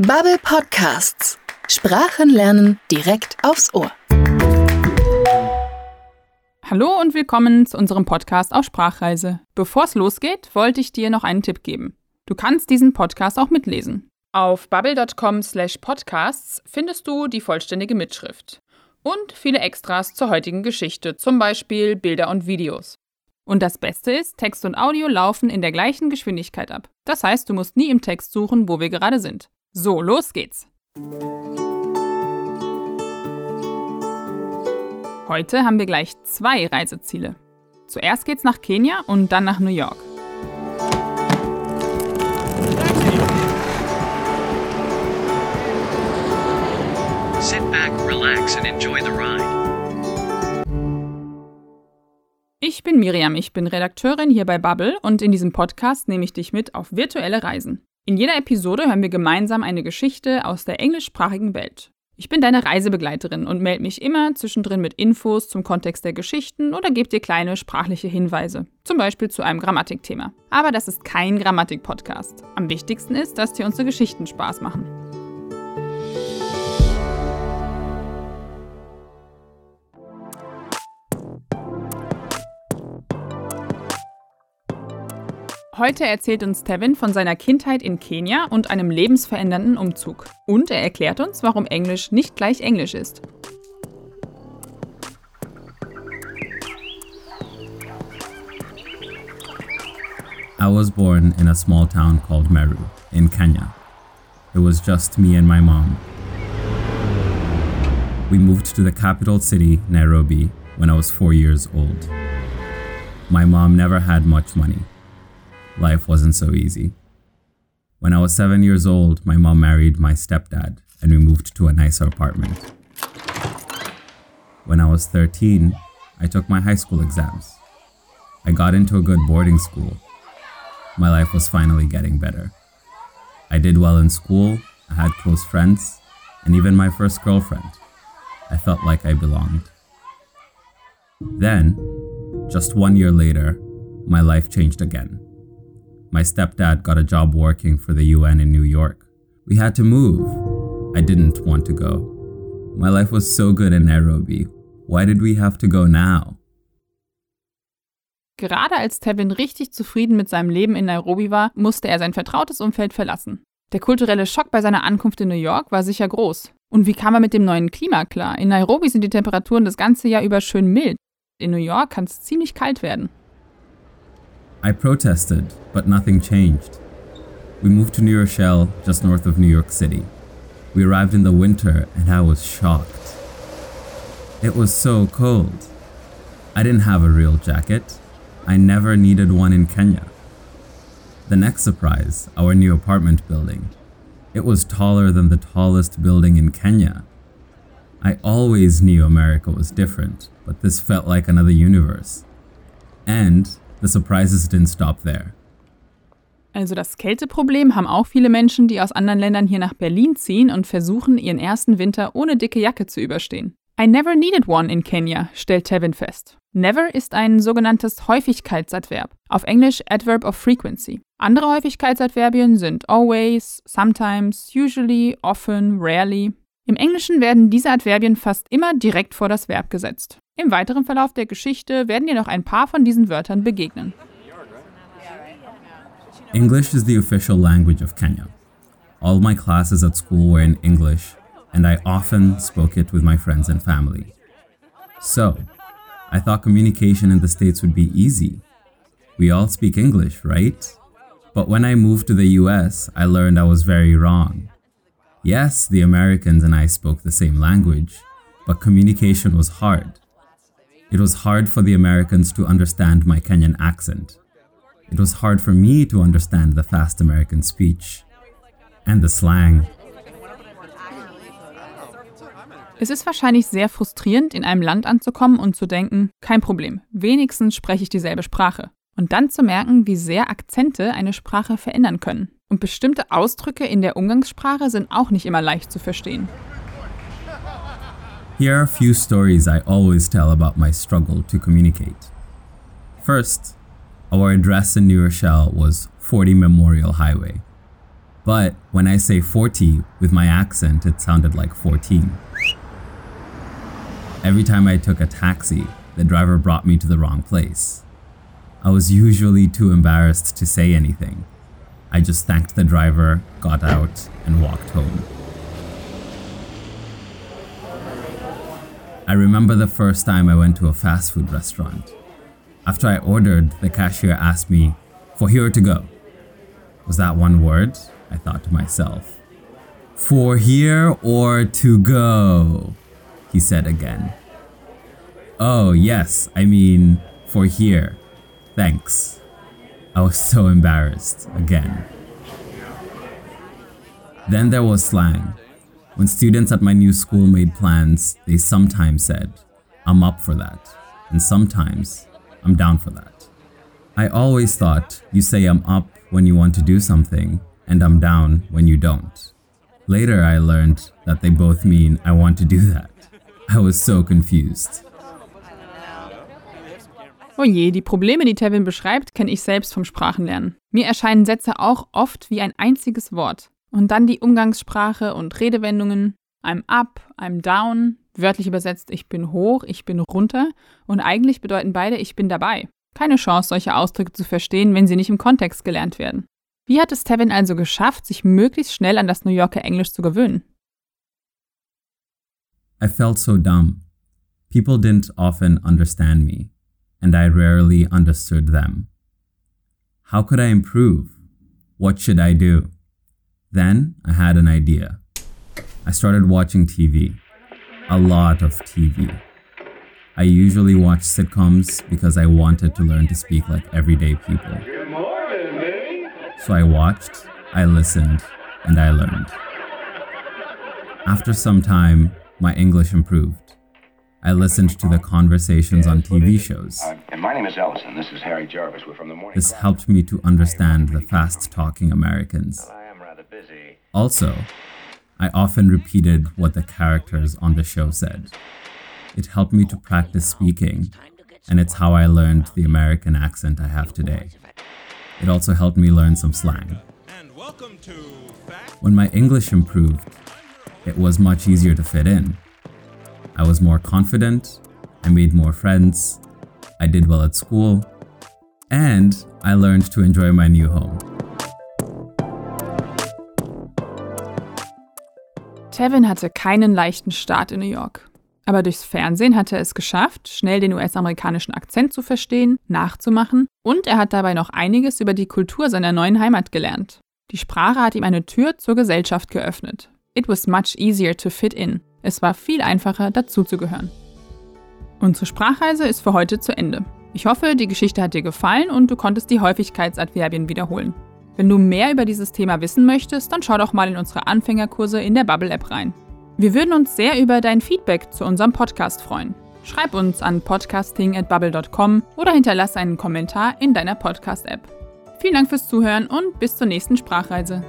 Bubble Podcasts. Sprachen lernen direkt aufs Ohr. Hallo und willkommen zu unserem Podcast auf Sprachreise. Bevor es losgeht, wollte ich dir noch einen Tipp geben. Du kannst diesen Podcast auch mitlesen. Auf bubble.com/podcasts findest du die vollständige Mitschrift und viele Extras zur heutigen Geschichte, zum Beispiel Bilder und Videos. Und das Beste ist, Text und Audio laufen in der gleichen Geschwindigkeit ab. Das heißt, du musst nie im Text suchen, wo wir gerade sind. So, los geht's. Heute haben wir gleich zwei Reiseziele. Zuerst geht's nach Kenia und dann nach New York. Sit back, relax, and enjoy the ride. Ich bin Miriam, ich bin Redakteurin hier bei Bubble und in diesem Podcast nehme ich dich mit auf virtuelle Reisen. In jeder Episode hören wir gemeinsam eine Geschichte aus der englischsprachigen Welt. Ich bin deine Reisebegleiterin und melde mich immer zwischendrin mit Infos zum Kontext der Geschichten oder gebe dir kleine sprachliche Hinweise, zum Beispiel zu einem Grammatikthema. Aber das ist kein Grammatik-Podcast. Am wichtigsten ist, dass dir unsere Geschichten Spaß machen. Heute erzählt uns Tevin von seiner Kindheit in Kenia und einem lebensverändernden Umzug. Und er erklärt uns, warum Englisch nicht gleich Englisch ist. I was born in a small town called Meru in Kenya. It was just me and my mom. We moved to the capital city, Nairobi, when I was four years old. My mom never had much money. Life wasn't so easy. When I was seven years old, my mom married my stepdad and we moved to a nicer apartment. When I was 13, I took my high school exams. I got into a good boarding school. My life was finally getting better. I did well in school, I had close friends, and even my first girlfriend. I felt like I belonged. Then, just one year later, my life changed again. My stepdad got a job working for the UN in New York. We had to move. I didn't want to go. My life was so good in Nairobi. Why did we have to go now? Gerade als Tevin richtig zufrieden mit seinem Leben in Nairobi war, musste er sein vertrautes Umfeld verlassen. Der kulturelle Schock bei seiner Ankunft in New York war sicher groß. Und wie kam er mit dem neuen Klima klar? In Nairobi sind die Temperaturen das ganze Jahr über schön mild. In New York kann es ziemlich kalt werden. I protested, but nothing changed. We moved to New Rochelle, just north of New York City. We arrived in the winter, and I was shocked. It was so cold. I didn't have a real jacket. I never needed one in Kenya. The next surprise, our new apartment building. It was taller than the tallest building in Kenya. I always knew America was different, but this felt like another universe. And the surprises didn't stop there. Also das Kälteproblem haben auch viele Menschen, die aus anderen Ländern hier nach Berlin ziehen und versuchen, ihren ersten Winter ohne dicke Jacke zu überstehen. I never needed one in Kenya, stellt Tevin fest. Never ist ein sogenanntes Häufigkeitsadverb, auf Englisch Adverb of Frequency. Andere Häufigkeitsadverbien sind always, sometimes, usually, often, rarely. Im Englischen werden diese Adverbien fast immer direkt vor das Verb gesetzt. Im weiteren Verlauf der Geschichte werden dir noch ein paar von diesen Wörtern begegnen. English is the official language of Kenya. All my classes at school were in English, and I often spoke it with my friends and family. So, I thought communication in the States would be easy. We all speak English, right? But when I moved to the US, I learned I was very wrong. Yes, the Americans and I spoke the same language, but communication was hard. It was hard for the Americans to understand my Kenyan accent. It was hard for me to understand the fast American speech and the slang. Es ist wahrscheinlich sehr frustrierend, in einem Land anzukommen und zu denken, kein Problem, wenigstens spreche ich dieselbe Sprache. Und dann zu merken, wie sehr Akzente eine Sprache verändern können. Und bestimmte Ausdrücke in der Umgangssprache sind auch nicht immer leicht zu verstehen. Here are a few stories I always tell about my struggle to communicate. First, our address in New Rochelle was 40 Memorial Highway. But when I say 40 with my accent, it sounded like 14. Every time I took a taxi, the driver brought me to the wrong place. I was usually too embarrassed to say anything. I just thanked the driver, got out, and walked home. I remember the first time I went to a fast food restaurant. After I ordered, the cashier asked me, For here to go. Was that one word? I thought to myself. For here or to go? He said again. Oh, yes, I mean, for here. Thanks. I was so embarrassed again. Then there was slang. When students at my new school made plans, they sometimes said, I'm up for that, and sometimes, I'm down for that. I always thought you say I'm up when you want to do something, and I'm down when you don't. Later, I learned that they both mean I want to do that. I was so confused. Oh je, die Probleme, die Tevin beschreibt, kenne ich selbst vom Sprachenlernen. Mir erscheinen Sätze auch oft wie ein einziges Wort. Und dann die Umgangssprache und Redewendungen. I'm up, I'm down. Wörtlich übersetzt, ich bin hoch, ich bin runter. Und eigentlich bedeuten beide, ich bin dabei. Keine Chance, solche Ausdrücke zu verstehen, wenn sie nicht im Kontext gelernt werden. Wie hat es Tevin also geschafft, sich möglichst schnell an das New Yorker Englisch zu gewöhnen? I felt so dumb. People didn't often understand me, and I rarely understood them. How could I improve? What should I do? Then I had an idea. I started watching TV. A lot of TV. I usually watch sitcoms because I wanted to learn to speak like everyday people. So I watched, I listened, and I learned. After some time, my English improved. I listened to the conversations on TV shows. Uh, and my name is Ellison. This is Harry Jarvis. We're from the morning. This helped me to understand the fast talking Americans. I am rather busy. Also, I often repeated what the characters on the show said. It helped me to practice speaking, and it's how I learned the American accent I have today. It also helped me learn some slang. And welcome to Fact When my English improved, it was much easier to fit in. I was more confident, I made more friends, I did well at school, and I learned to enjoy my new home. Tevin hatte keinen leichten Start in New York. Aber durchs Fernsehen hat er es geschafft, schnell den US-amerikanischen Akzent zu verstehen, nachzumachen und er hat dabei noch einiges über die Kultur seiner neuen Heimat gelernt. Die Sprache hat ihm eine Tür zur Gesellschaft geöffnet. It was much easier to fit in. Es war viel einfacher, dazuzugehören. Unsere Sprachreise ist für heute zu Ende. Ich hoffe, die Geschichte hat dir gefallen und du konntest die Häufigkeitsadverbien wiederholen. Wenn du mehr über dieses Thema wissen möchtest, dann schau doch mal in unsere Anfängerkurse in der Bubble-App rein. Wir würden uns sehr über dein Feedback zu unserem Podcast freuen. Schreib uns an podcasting@bubble.com oder hinterlass einen Kommentar in deiner Podcast-App. Vielen Dank fürs Zuhören und bis zur nächsten Sprachreise.